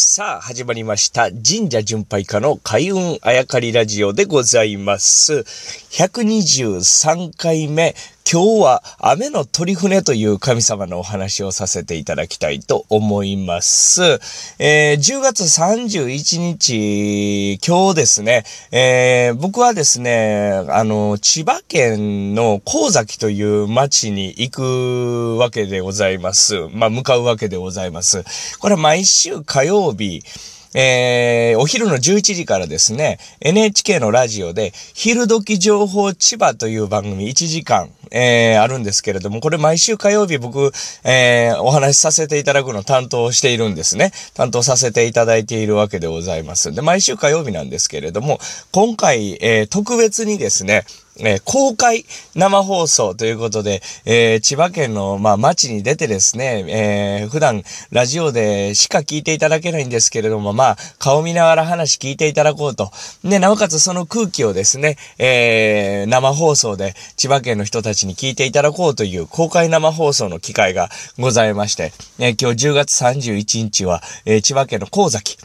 さあ、始まりました。神社巡拝家の開運あやかりラジオでございます。123回目。今日は雨の鳥船という神様のお話をさせていただきたいと思います。えー、10月31日、今日ですね、えー、僕はですね、あの、千葉県の神崎という町に行くわけでございます。まあ、向かうわけでございます。これは毎週火曜日、えー、お昼の11時からですね、NHK のラジオで、昼時情報千葉という番組1時間、えー、あるんですけれども、これ毎週火曜日僕、えー、お話しさせていただくの担当しているんですね。担当させていただいているわけでございます。で、毎週火曜日なんですけれども、今回、えー、特別にですね、えー、公開生放送ということで、えー、千葉県の、まあ、街に出てですね、えー、普段ラジオでしか聞いていただけないんですけれども、まあ、顔見ながら話聞いていただこうと。で、なおかつその空気をですね、え生放送で千葉県の人たちに聞いていただこうという公開生放送の機会がございまして、え今日10月31日は、え千葉県の神崎、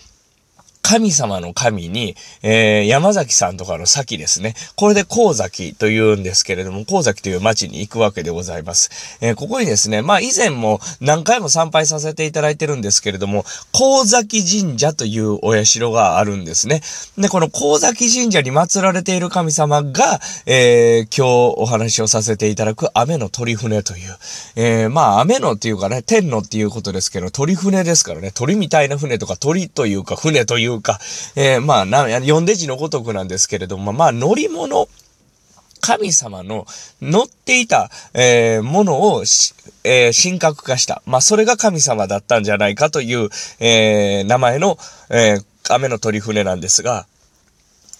神様の神に、えー、山崎さんとかの先ですね。これで神崎と言うんですけれども、神崎という町に行くわけでございます。えー、ここにですね、まあ以前も何回も参拝させていただいてるんですけれども、神崎神社というお社があるんですね。で、この神崎神社に祀られている神様が、えー、今日お話をさせていただく雨の鳥船という、えー、まあ雨のっていうかね、天のっていうことですけど、鳥船ですからね、鳥みたいな船とか鳥というか船といういうか、えー、まあ、な、読んで字のごとくなんですけれども、まあ、乗り物、神様の乗っていた、えー、ものを、えー、神格化した。まあ、それが神様だったんじゃないかという、えー、名前の、え雨の鳥船なんですが、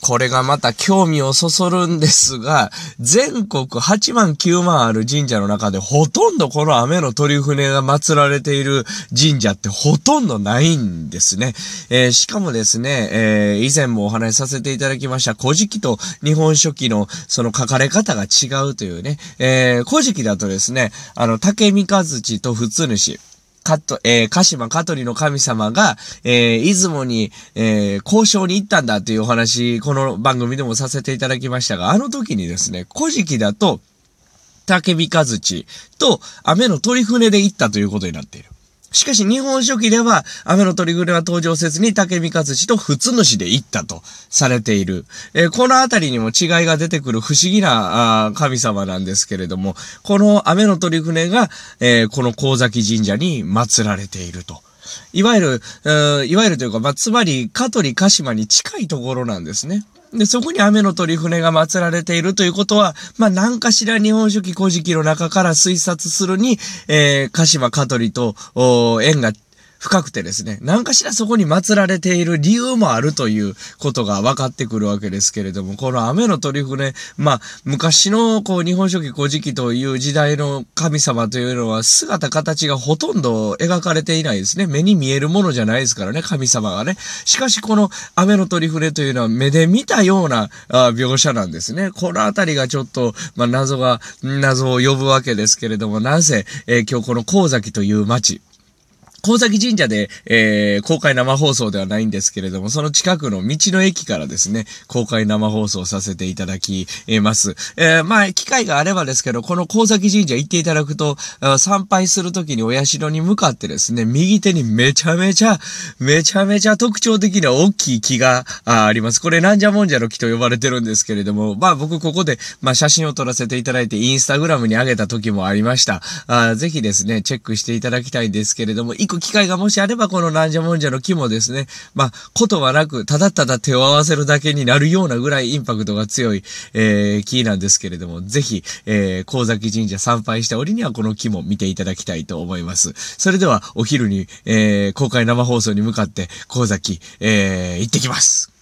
これがまた興味をそそるんですが、全国8万9万ある神社の中でほとんどこの雨の鳥船が祀られている神社ってほとんどないんですね。えー、しかもですね、えー、以前もお話しさせていただきました、古事記と日本書紀のその書かれ方が違うというね、えー、古事記だとですね、あの、竹三日月と普通主、カット、えー、鹿島香取の神様が、えー、出雲に、えー、交渉に行ったんだというお話、この番組でもさせていただきましたが、あの時にですね、古事記だと、竹火かずちと雨の鳥船で行ったということになっている。しかし日本書紀では、雨の鳥船は登場せずに竹三勝氏と普通主で行ったとされている。えー、このあたりにも違いが出てくる不思議な神様なんですけれども、この雨の鳥船が、えー、この神崎神社に祀られていると。いわゆる、いわゆるというか、まあ、つまり、香取鹿島に近いところなんですね。で、そこに雨の鳥船が祀られているということは、まあ、何かしら日本書紀古事記の中から推察するに、えー、鹿島香取と、縁が深くてですね、何かしらそこに祀られている理由もあるということが分かってくるわけですけれども、この雨の鳥船、まあ、昔のこう日本書紀古事記という時代の神様というのは姿形がほとんど描かれていないですね。目に見えるものじゃないですからね、神様がね。しかしこの雨の鳥船というのは目で見たような描写なんですね。このあたりがちょっと、まあ、謎が、謎を呼ぶわけですけれども、なぜ、えー、今日この神崎という町、高崎神社で、えー、公開生放送ではないんですけれども、その近くの道の駅からですね、公開生放送させていただきます。えー、まあ、機会があればですけど、この高崎神社行っていただくと、参拝するときにお社に向かってですね、右手にめちゃめちゃ、めちゃめちゃ特徴的な大きい木があります。これ、なんじゃもんじゃの木と呼ばれてるんですけれども、まあ、僕ここで、まあ、写真を撮らせていただいて、インスタグラムに上げた時もありました。あぜひですね、チェックしていただきたいんですけれども、く機会がもしあれば、このなんじゃもんじゃの木もですね、まあ、ことはなく、ただただ手を合わせるだけになるようなぐらいインパクトが強い、えー、木なんですけれども、ぜひ、えー、神崎神社参拝した折にはこの木も見ていただきたいと思います。それでは、お昼に、えー、公開生放送に向かって、神崎、えー、行ってきます。